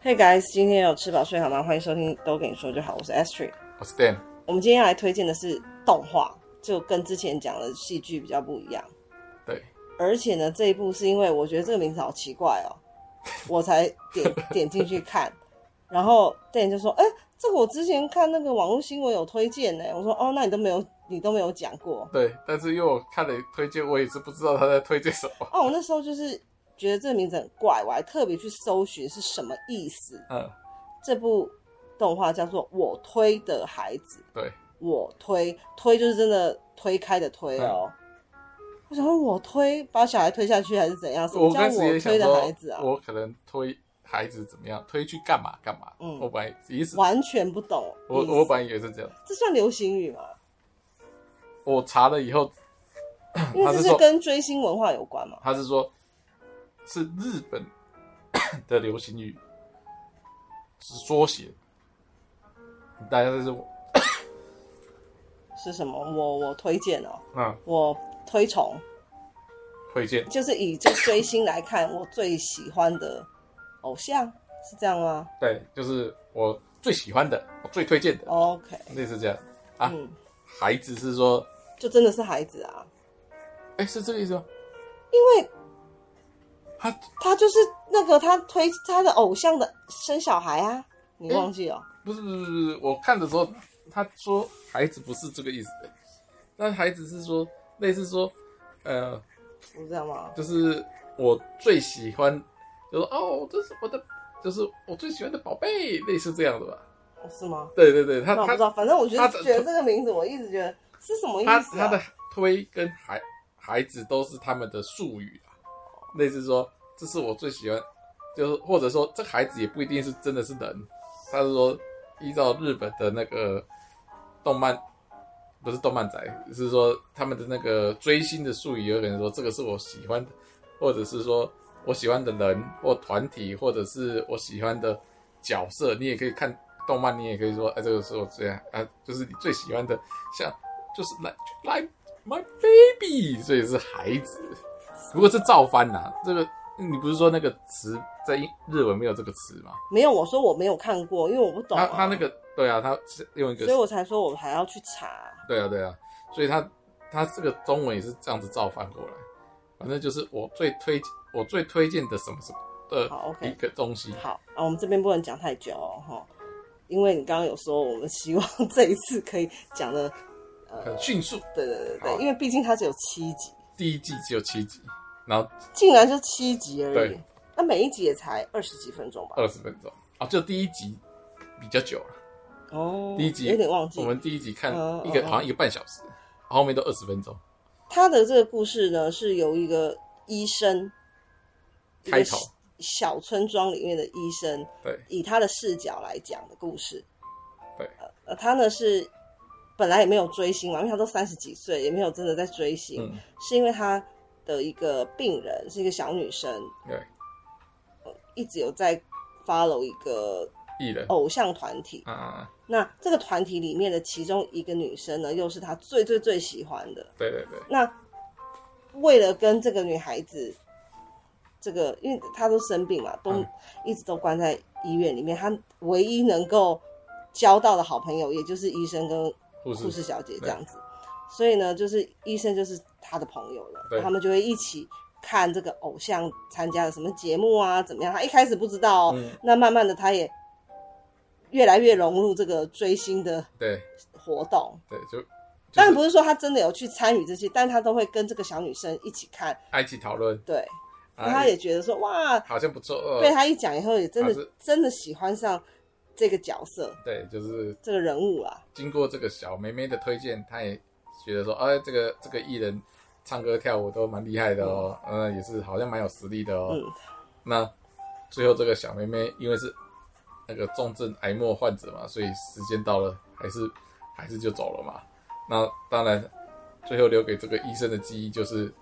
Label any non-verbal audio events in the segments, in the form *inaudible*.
Hey guys，今天有吃饱睡好吗？欢迎收听都跟你说就好，我是 Astrid，我是 Dan。我们今天要来推荐的是动画，就跟之前讲的戏剧比较不一样。对，而且呢，这一部是因为我觉得这个名字好奇怪哦，*laughs* 我才点点进去看，然后 Dan 就说：“哎、欸，这个我之前看那个网络新闻有推荐呢。”我说：“哦，那你都没有，你都没有讲过。”对，但是因为我看了推荐，我也是不知道他在推荐什么。哦，我那时候就是。觉得这个名字很怪，我还特别去搜寻是什么意思。嗯，这部动画叫做《我推的孩子》。对，我推推就是真的推开的推哦。嗯、我想说，我推把小孩推下去还是怎样？什么叫我推的孩子啊？我可能推孩子怎么样？推去干嘛干嘛？嗯，我本来意思完全不懂。我我本来以为是这样。这算流行语吗？我查了以后，因为这是跟追星文化有关嘛。他是说。是日本 *coughs* 的流行语，是缩写。大家这是我是什么？我我推荐哦、喔，嗯，我推崇推荐，就是以这追星来看，我最喜欢的偶像是这样吗？对，就是我最喜欢的，我最推荐的。OK，类似这样啊。嗯、孩子是说，就真的是孩子啊？哎、欸，是这个意思吗？因为。他他就是那个他推他的偶像的生小孩啊，你忘记了？欸、不是不是不是，我看的时候他说孩子不是这个意思，那孩子是说类似说，呃，我知道吗？就是我最喜欢，就说哦，这是我的，就是我最喜欢的宝贝，类似这样的吧？哦，是吗？对对对，他他不知道，反正我觉得觉得这个名字，我一直觉得是什么意思、啊？他他的推跟孩孩子都是他们的术语。类似说，这是我最喜欢，就是或者说，这孩子也不一定是真的是人，他是说依照日本的那个动漫，不是动漫宅，是说他们的那个追星的术语，有可能说这个是我喜欢的，或者是说我喜欢的人或团体，或者是我喜欢的角色，你也可以看动漫，你也可以说，哎，这个是我最爱，啊，就是你最喜欢的，像就是来来 my baby，所以是孩子。如果是照翻呐、啊，这个你不是说那个词在日文没有这个词吗？没有，我说我没有看过，因为我不懂、啊。他他那个对啊，他是用一个，所以我才说我还要去查。对啊对啊，所以他他这个中文也是这样子照翻过来，反正就是我最推我最推荐的什么什么的一个东西。好啊，我们这边不能讲太久哦，哈，因为你刚刚有说我们希望这一次可以讲的呃很迅速。对对对对，因为毕竟它只有七集，第一季只有七集。然后竟然是七集而已，对，那每一集也才二十几分钟吧？二十分钟啊，就第一集比较久了。哦，第一集有点忘记。我们第一集看一个好像一个半小时，后面都二十分钟。他的这个故事呢，是由一个医生开头，小村庄里面的医生，对，以他的视角来讲的故事。对，呃，他呢是本来也没有追星嘛，因为他都三十几岁，也没有真的在追星，嗯，是因为他。的一个病人是一个小女生，对，一直有在 follow 一个艺人偶像团体啊。那这个团体里面的其中一个女生呢，又是他最最最喜欢的。对对对。那为了跟这个女孩子，这个因为她都生病嘛，都一直都关在医院里面，她唯一能够交到的好朋友，也就是医生跟护士小姐这样子。所以呢，就是医生就是他的朋友了，他们就会一起看这个偶像参加的什么节目啊，怎么样？他一开始不知道，嗯，那慢慢的他也越来越融入这个追星的对活动，对，就当然不是说他真的有去参与这些，但他都会跟这个小女生一起看，一起讨论，对，那他也觉得说哇，好像不错，被他一讲以后，也真的真的喜欢上这个角色，对，就是这个人物啦。经过这个小妹妹的推荐，他也。觉得说，哎，这个这个艺人唱歌跳舞都蛮厉害的哦，嗯，呃、也是好像蛮有实力的哦。嗯。那最后这个小妹妹因为是那个重症癌末患者嘛，所以时间到了，还是还是就走了嘛。那当然，最后留给这个医生的记忆就是，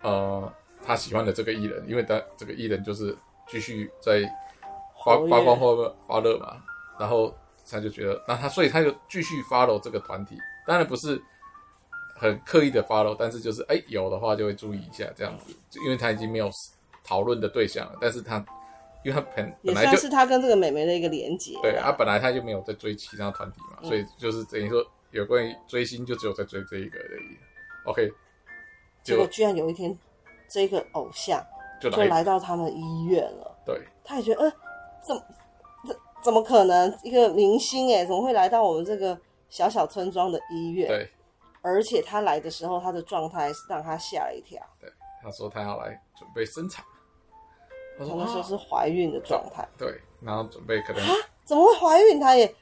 呃，他喜欢的这个艺人，因为他这个艺人就是继续在发发光发发热嘛，然后他就觉得，那他所以他就继续 follow 这个团体。当然不是很刻意的 follow，但是就是哎、欸、有的话就会注意一下这样子，因为他已经没有讨论的对象了，但是他因为他本也本来就算是他跟这个美眉的一个连接。对，他本来他就没有在追其他团体嘛，嗯所以就是等于说有关于追星就只有在追这一个而已。OK，结果居然有一天，这个偶像就来就来到他们医院了。对他也觉得，呃，怎么怎怎么可能？一个明星哎，怎么会来到我们这个小小村庄的医院？对而且他来的时候，他的状态让他吓了一跳。对，他说他要来准备生产，他说那时候啊是怀孕的状态，对，然后准备可能啊怎么会怀孕？他也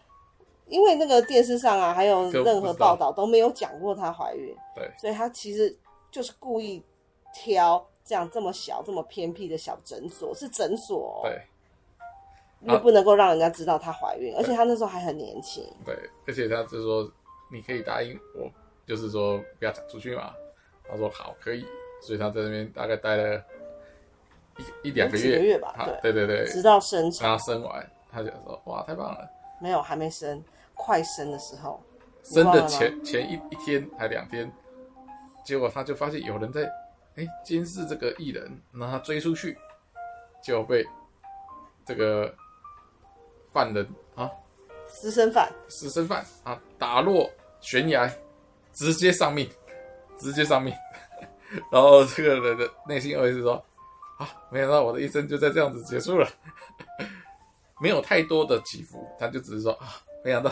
因为那个电视上啊，还有任何报道都没有讲过她怀孕，对所以他其实就是故意挑这样这么小、这么偏僻的小诊所，是诊所、哦，对因为不能够让人家知道她怀孕，而且她那时候还很年轻。对，而且她就说你可以答应我，就是说不要讲出去嘛。她说好，可以，所以他在那边大概待了一一两个月几月，个月吧啊对对对对，直到生产然后生完，她就说哇，太棒了。没有还没生，快生的时候，生的前前一一天还两天，结果他就发现有人在哎监视这个艺人，然后他追出去，就被这个犯人啊私生饭私生饭啊打落悬崖，直接丧命，直接丧命。*laughs* 然后这个人的内心 OS 说啊，没想到我的一生就在这样子结束了，*laughs* 没有太多的起伏，他就只是说啊，没想到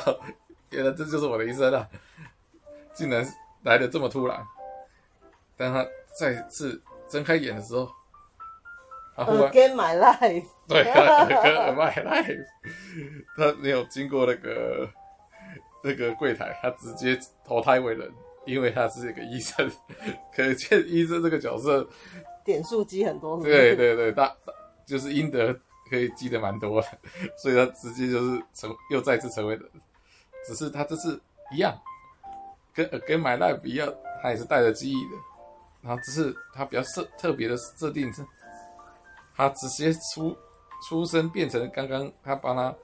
原来这就是我的一生啊，竟然来的这么突然。当他再次睁开眼的时候，他忽然 Again my life，*laughs* 对，跟 My Life，*laughs* 他没有经过那个那个柜台，他直接投胎为人，因为他是一个医生，*laughs* 可见医生这个角色，点数积很多是是，对对对，大就是阴德可以积得蛮多的，所以他直接就是成又再次成为人，只是他这次一样，跟跟 My Life 一样，他也是带着记忆的，然后只是他比较设特别的设定是。他直接出出生变成刚刚他帮他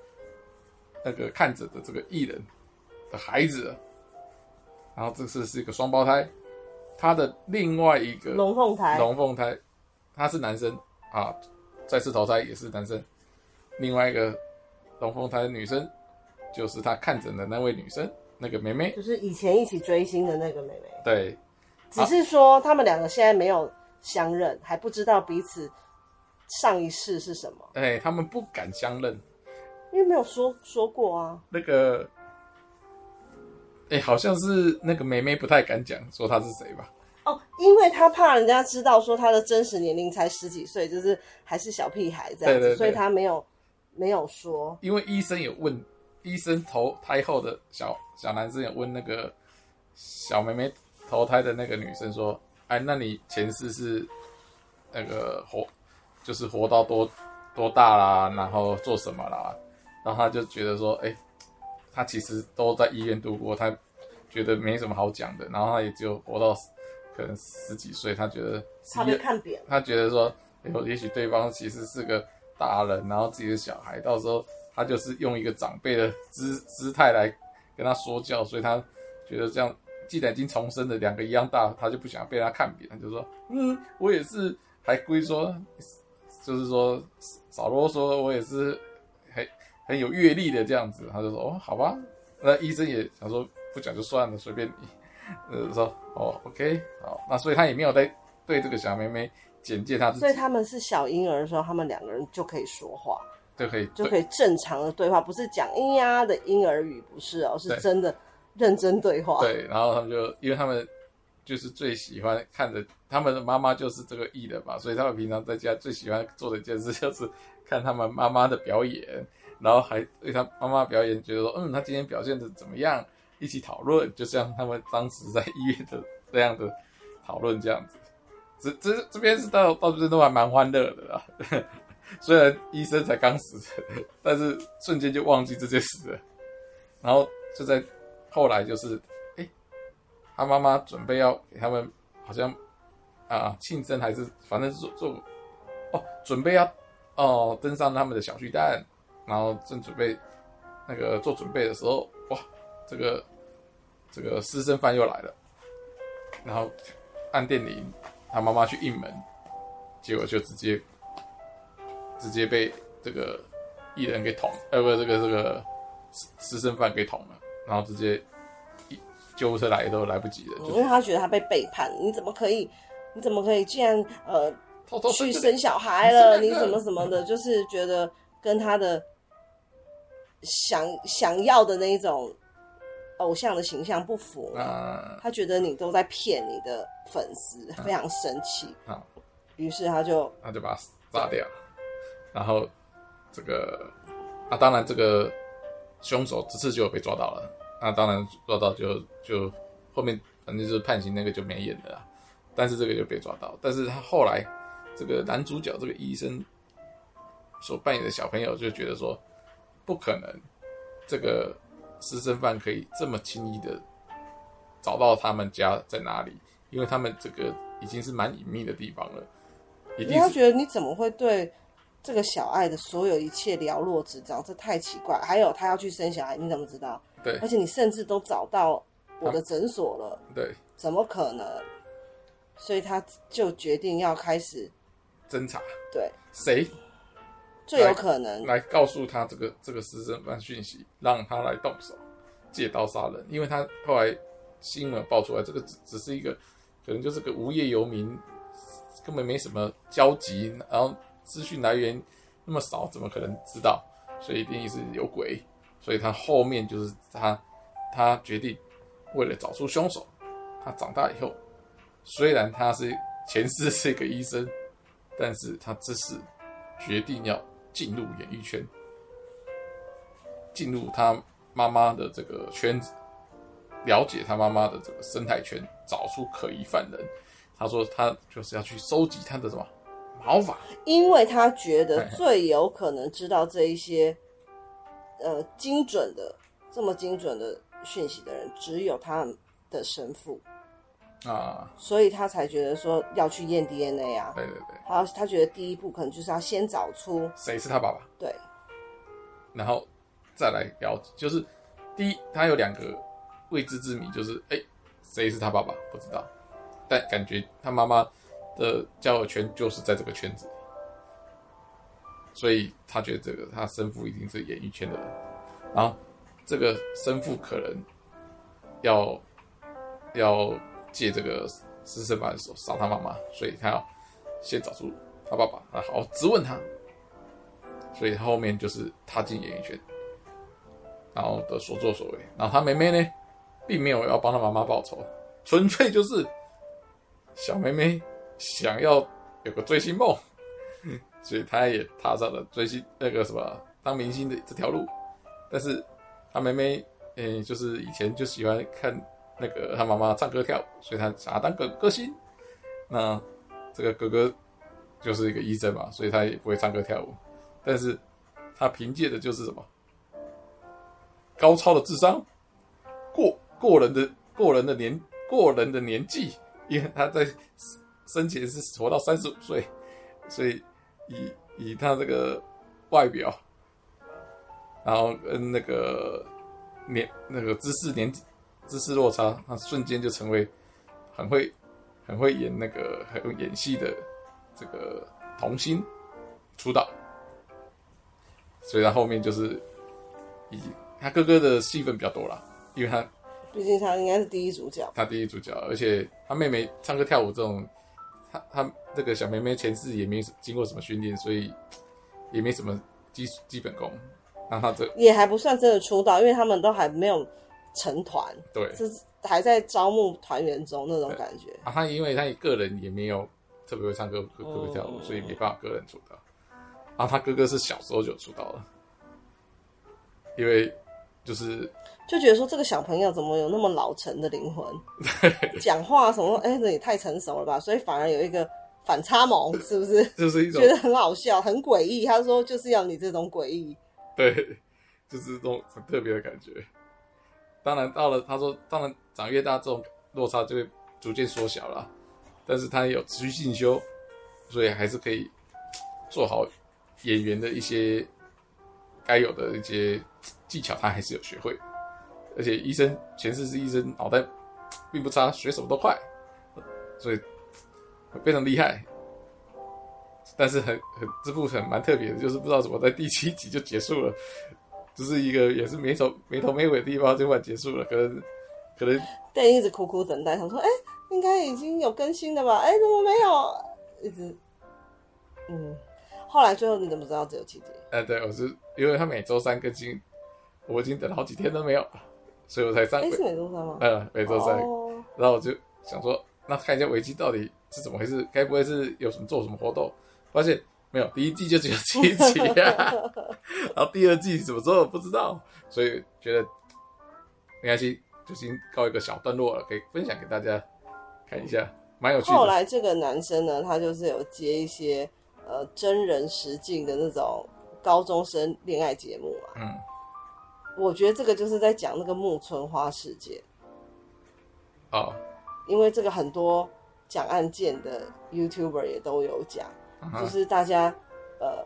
那个看着的这个艺人的孩子了，然后这次是一个双胞胎，他的另外一个龙凤胎，龙凤胎，他是男生啊，再次投胎也是男生，另外一个龙凤胎的女生就是他看诊的那位女生，那个妹妹，就是以前一起追星的那个妹妹，对，只是说他们两个现在没有相认，还不知道彼此上一世是什么，哎，他们不敢相认。因为没有说说过啊。那个，哎、好像是那个梅梅不太敢讲说她是谁吧？哦，因为她怕人家知道说她的真实年龄才十几岁，就是还是小屁孩这样子，对对对所以她没有没有说。因为医生有问，医生投胎后的小小男生有问那个小妹妹投胎的那个女生说：“哎，那你前世是那个活，就是活到多多大啦，然后做什么啦？”然后他就觉得说：“哎，他其实都在医院度过，他觉得没什么好讲的，然后他也只有活到。”可能十几岁，他觉得他被看扁，他觉得说，有也许对方其实是个大人，然后自己的小孩，到时候他就是用一个长辈的姿姿态来跟他说教，所以他觉得这样，既然已经重生了，两个一样大，他就不想被他看扁，他就说，嗯，我也是，还故意说，就是说少啰嗦，我也是很很有阅历的这样子，他就说，哦，好吧，那医生也想说不讲就算了，随便你。呃，说哦，OK，好，那所以他也没有在对这个小妹妹简介他自己，所以他们是小婴儿的时候，他们两个人就可以说话，就可以就可以正常的对话，不是讲咿呀的婴儿语，不是哦，是真的认真对话。对，然后他们就因为他们就是最喜欢看的，他们的妈妈就是这个艺人嘛，所以他们平常在家最喜欢做的一件事就是看他们妈妈的表演，然后还对他妈妈表演觉得说，嗯，他今天表现的怎么样？一起讨论，就像他们当时在医院的这样的讨论这样子。这这这边是到到这边都还蛮欢乐的啦。虽然医生才刚死，但是瞬间就忘记这件事了。然后就在后来，就是、他妈妈准备要给他们，好像啊庆生还是反正是做做哦，准备要哦登上他们的小巨蛋，然后正准备那个做准备的时候，哇！这个这个私生饭又来了，然后按电铃，他妈妈去应门，结果就直接直接被这个艺人给捅，呃，不，这个这个私私生饭给捅了，然后直接救护车来都来不及了，因为他觉得他被背叛，你怎么可以，你怎么可以，竟然呃偷偷去生小孩了，你怎么什么的，就是觉得跟他的想想要的那一种。偶像的形象不符，啊，他觉得你都在骗你的粉丝，啊，非常生气。啊，于是他就他就把他杀掉，然后这个啊，当然这个凶手这次就被抓到了。那当然抓到就就后面反正就是判刑那个就没演了，但是这个就被抓到。但是他后来这个男主角这个医生所扮演的小朋友就觉得说不可能这个。私生饭可以这么轻易的找到他们家在哪里？因为他们这个已经是蛮隐秘的地方了。因为他觉得你怎么会对这个小爱的所有一切了若指掌？这太奇怪。还有他要去生小孩，你怎么知道？对，而且你甚至都找到我的诊所了。对，怎么可能？所以他就决定要开始侦查。对，谁？最有可能来，告诉他这个这个私生饭讯息，让他来动手借刀杀人。因为他后来新闻爆出来，这个只只是一个可能就是个无业游民，根本没什么交集，然后资讯来源那么少，怎么可能知道？所以一定是有鬼。所以他后面就是他他决定为了找出凶手，他长大以后虽然他是前世是一个医生，但是他这次决定要。进入演艺圈，进入他妈妈的这个圈子，了解他妈妈的这个生态圈，找出可疑犯人。他说他就是要去收集他的什么毛发，因为他觉得最有可能知道这一些呃精准的这么精准的讯息的人，只有他的神父。啊，所以他才觉得说要去验 DNA 啊。对对对，他他觉得第一步可能就是要先找出谁是他爸爸。对，然后再来了解，就是第一，他有两个未知之谜，就是哎，谁是他爸爸不知道，但感觉他妈妈的交友圈就是在这个圈子里，所以他觉得这个他生父一定是演艺圈的人，然后这个生父可能要要。借这个私生饭的时候杀他妈妈，所以他要先找出他爸爸，啊，好好质问他。所以后面就是踏进演艺圈，然后的所作所为。然后他妹妹呢，并没有要帮他妈妈报仇，纯粹就是小妹妹想要有个追星梦，所以他也踏上了追星那个什么当明星的这条路。但是他妹妹，嗯，就是以前就喜欢看。那个他妈妈唱歌跳舞，所以他想要当个歌星。那这个哥哥就是一个医生嘛，所以他也不会唱歌跳舞。但是他凭借的就是什么高超的智商，过过人的过人的年过人的年纪，因为他在生前是活到三十五岁，所以以以他这个外表，然后跟那个年那个知识年纪。知识落差，他瞬间就成为很会、很会演那个很会演戏的这个童星出道，所以他后面就是以他哥哥的戏份比较多啦，因为他毕竟他应该是第一主角，他第一主角，而且他妹妹唱歌跳舞这种，他他这个小妹妹前世也没经过什么训练，所以也没什么基基本功，那他这也还不算真的出道，因为他们都还没有。成团，对，是还在招募团员中那种感觉啊。他因为他个人也没有特别会唱歌、特别会跳舞，嗯，所以没办法个人出道。啊，他哥哥是小时候就出道了，因为就是就觉得说这个小朋友怎么有那么老成的灵魂，讲话什么，哎，这也太成熟了吧？所以反而有一个反差萌，是不是？*laughs* 就是一种觉得很好笑、很诡异。他说就是要你这种诡异，对，就是这种很特别的感觉。当然到了，他说，当然长越大，这种落差就会逐渐缩小了。但是他也有持续进修，所以还是可以做好演员的一些该有的一些技巧，他还是有学会。而且医生前世是医生，脑袋并不差，学什么都快，所以非常厉害。但是很很这部很蛮特别的，就是不知道怎么在第七集就结束了，只、就是一个也是没头没头没尾的地方就快结束了，可能可能对一直苦苦等待，想说哎、欸，应该已经有更新了吧？哎、欸，怎么没有？一直嗯，后来最后你怎么知道只有七集？哎、呃，对，我是因为他每周三更新，我已经等了好几天都没有，所以我才上。哎、欸，是每周三吗？嗯，每周三。哦、然后我就想说，那看一下维基到底是怎么回事？该不会是有什么做什么活动？发现没有，第一季就只有七集啊。*laughs* 然后第二季怎么做不知道，所以觉得没关系，就先告一个小段落了，可以分享给大家看一下，蛮有趣的。后来这个男生呢，他就是有接一些呃真人实境的那种。高中生恋爱节目嘛，嗯，我觉得这个就是在讲那个木村花事件，哦，因为这个很多讲案件的 YouTuber 也都有讲，嗯、就是大家呃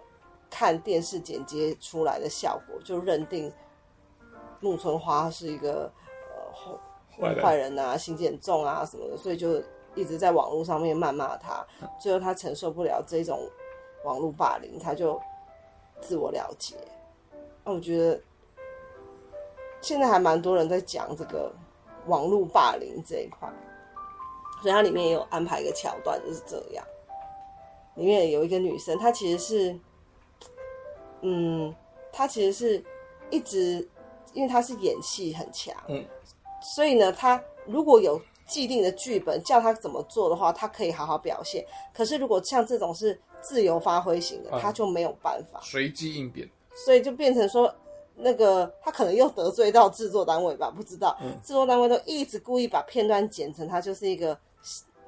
看电视剪接出来的效果，就认定木村花是一个呃坏坏人啊，心机很重啊什么的，所以就一直在网络上面谩骂他，最后他承受不了这种网络霸凌，他就。自我了解，那我觉得现在还蛮多人在讲这个网络霸凌这一块，所以它里面也有安排一个桥段，就是这样。里面有一个女生，她其实是，嗯，她其实是一直，因为她是演戏很强，嗯，所以呢，她如果有既定的剧本叫她怎么做的话，她可以好好表现。可是如果像这种是。自由发挥型的，她就没有办法随机应变，所以就变成说，那个他可能又得罪到制作单位吧，不知道。制作单位都一直故意把片段剪成他就是一个，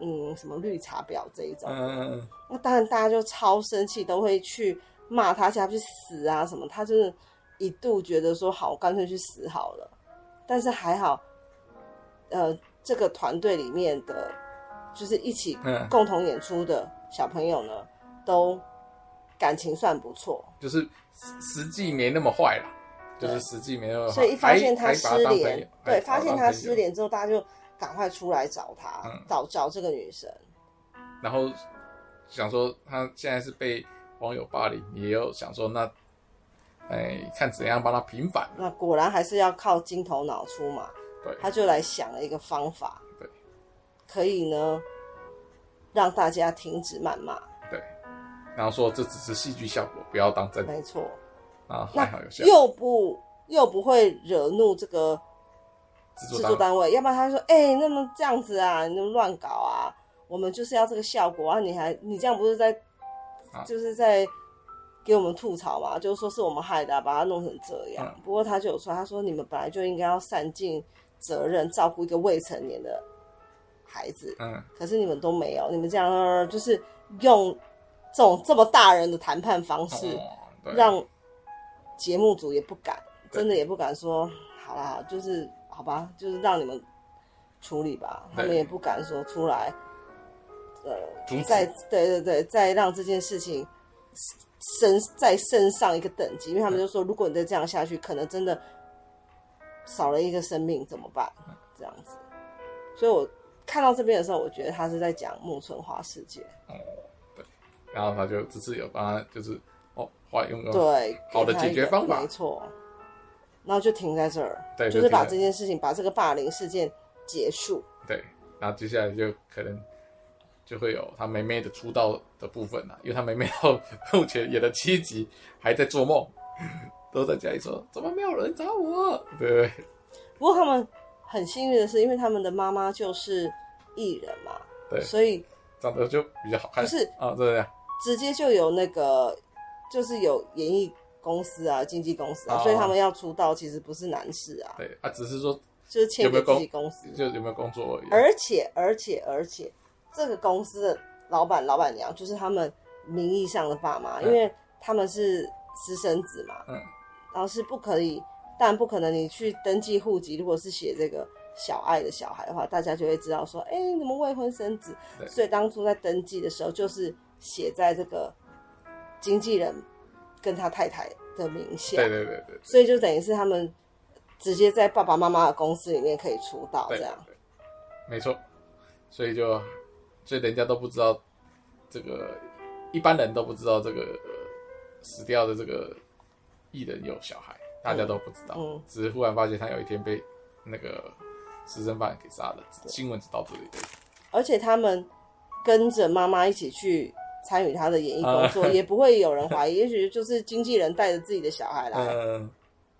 嗯，什么绿茶婊这一种。嗯，那当然大家就超生气，都会去骂他，叫他去死啊什么。他就是一度觉得说，好，干脆去死好了。但是还好，呃，这个团队里面的，就是一起共同演出的小朋友呢。都感情算不错，就是实际没那么坏啦，就是实际没有。所以一发现他失联，对，发现他失联之后，大家就赶快出来找他，嗯、找找这个女生。然后想说他现在是被网友霸凌，也有想说那，哎，看怎样帮他平反。那果然还是要靠金头脑出嘛，对，他就来想了一个方法，对，可以呢让大家停止谩骂。对然后说这只是戏剧效果，不要当真。没错，啊，还好有效。又不又不会惹怒这个制作单位，要不然他说：“哎、欸，那么这样子啊，你乱搞啊，我们就是要这个效果啊，你还你这样不是在，啊、就是在给我们吐槽嘛？就是说是我们害的、啊，把它弄成这样。嗯、不过他就有说，他说你们本来就应该要善尽责任，照顾一个未成年的孩子。嗯，可是你们都没有，你们这样就是用。”这种这么大人的谈判方式，让节目组也不敢，真的也不敢说，好啦，就是好吧，就是让你们处理吧。他们也不敢说出来，呃，再对对对，再让这件事情升再升上一个等级，因为他们就说，如果你再这样下去，可能真的少了一个生命怎么办？这样子，所以我看到这边的时候，我觉得他是在讲木村花世界。然后他就只是有帮他，就是对好的解决方法，没错。然后就停在这儿，对，就是把这件事情，把这个霸凌事件结束。对，然后接下来就可能就会有他妹妹的出道的部分了，因为他妹妹到目前演了七集，还在做梦，都在家里说怎么没有人找我？对。不过他们很幸运的是，因为他们的妈妈就是艺人嘛，对，所以长得就比较好看。不是啊，对对。直接就有那个，就是有演艺公司啊、经纪公司啊，哦、所以他们要出道其实不是难事啊。对啊，只是说就是签给自己公司，就有没有工作而已。而且而且而且，这个公司的老板老板娘就是他们名义上的爸妈，嗯、因为他们是私生子嘛。嗯。然后是不可以，但不可能你去登记户籍，如果是写这个小爱的小孩的话，大家就会知道说，哎、欸，你怎么未婚生子？对所以当初在登记的时候就是。写在这个经纪人跟他太太的名下，对对对对，所以就等于是他们直接在爸爸妈妈的公司里面可以出道，这样，没错。所以就所以人家都不知道这个一般人都不知道这个、呃、死掉的这个艺人有小孩，大家都不知道，嗯嗯、只是忽然发现他有一天被那个私生饭给杀了，新闻只到这里。而且他们跟着妈妈一起去参与他的演艺工作，也不会有人怀疑，*laughs* 也许就是经纪人带着自己的小孩来。嗯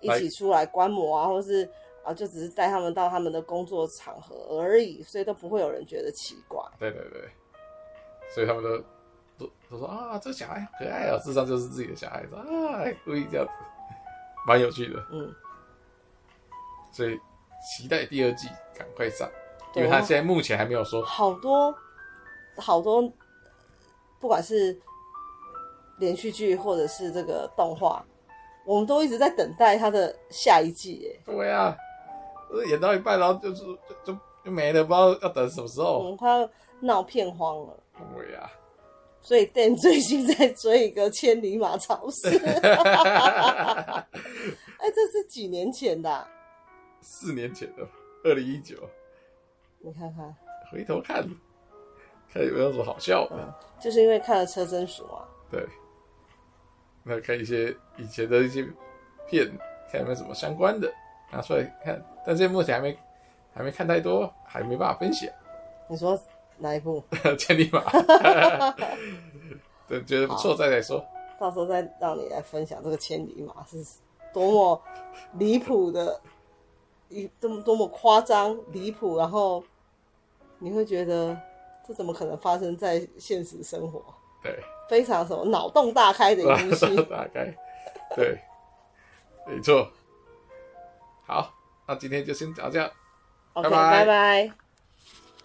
一起出来观摩啊，或是啊，就只是带他们到他们的工作场合而已，所以都不会有人觉得奇怪。对对对，所以他们都都都说啊，这小孩好可爱啊，事实上就是自己的小孩子啊，故意这样子，*laughs* 蛮有趣的。嗯，所以期待第二季赶快上，因为他现在目前还没有说。好多好多，不管是连续剧或者是这个动画。我们都一直在等待它的下一季，哎，对呀、啊，演到一半，然后就是就就就没了，不知道要等什么时候。我们快要闹片荒了。对呀、啊，所以 Dan 最近在追一个千里马超市。*laughs* 哎、欸，这是几年前的、啊？四年前的，二零一九。你看看，回头看，看有没有什么好笑的、嗯。就是因为看了车真熟啊。对。那看一些以前的一些片，看有没有什么相关的拿出来看，但是目前还没还没看太多，还没办法分享。你说哪一部？*laughs* 千里马。*laughs* 对，觉得不错再来说。到时候再让你来分享这个千里马是多么离谱的，一多么多么夸张离谱，然后你会觉得这怎么可能发生在现实生活？对。非常什么脑洞大开的一部戏，脑洞大开，对，没错。好，那今天就先讲这样，OK，拜拜。